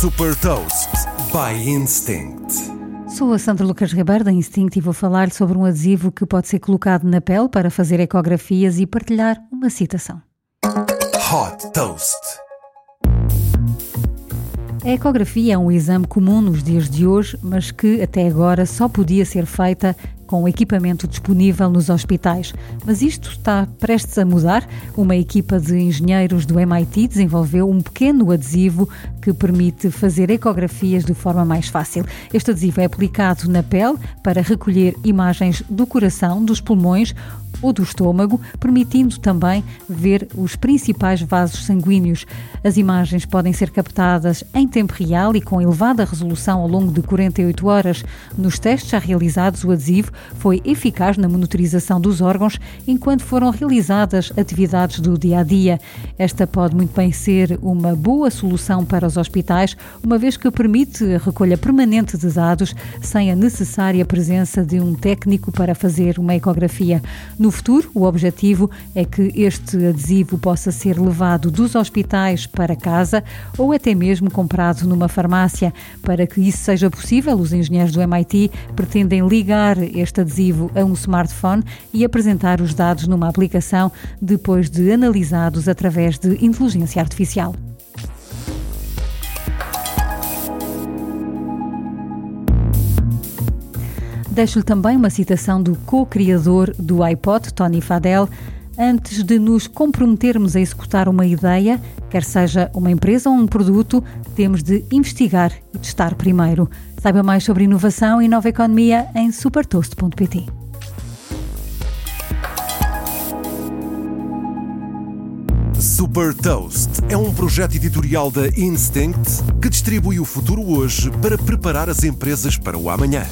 Super Toast by Instinct. Sou a Sandra Lucas Ribeiro da Instinct e vou falar sobre um adesivo que pode ser colocado na pele para fazer ecografias e partilhar uma citação. Hot Toast. A ecografia é um exame comum nos dias de hoje, mas que até agora só podia ser feita com o equipamento disponível nos hospitais. Mas isto está prestes a mudar. Uma equipa de engenheiros do MIT desenvolveu um pequeno adesivo que permite fazer ecografias de forma mais fácil. Este adesivo é aplicado na pele para recolher imagens do coração, dos pulmões ou do estômago, permitindo também ver os principais vasos sanguíneos. As imagens podem ser captadas em tempo real e com elevada resolução ao longo de 48 horas. Nos testes já realizados, o adesivo foi eficaz na monitorização dos órgãos enquanto foram realizadas atividades do dia a dia. Esta pode muito bem ser uma boa solução para os hospitais, uma vez que permite a recolha permanente de dados sem a necessária presença de um técnico para fazer uma ecografia. No futuro, o objetivo é que este adesivo possa ser levado dos hospitais para casa ou até mesmo comprado numa farmácia. Para que isso seja possível, os engenheiros do MIT pretendem ligar este adesivo a um smartphone e apresentar os dados numa aplicação depois de analisados através de inteligência artificial. Deixo-lhe também uma citação do co-criador do iPod, Tony Fadell. Antes de nos comprometermos a executar uma ideia, quer seja uma empresa ou um produto, temos de investigar e testar primeiro. Saiba mais sobre inovação e nova economia em supertoast.pt. Super Toast é um projeto editorial da Instinct que distribui o futuro hoje para preparar as empresas para o amanhã.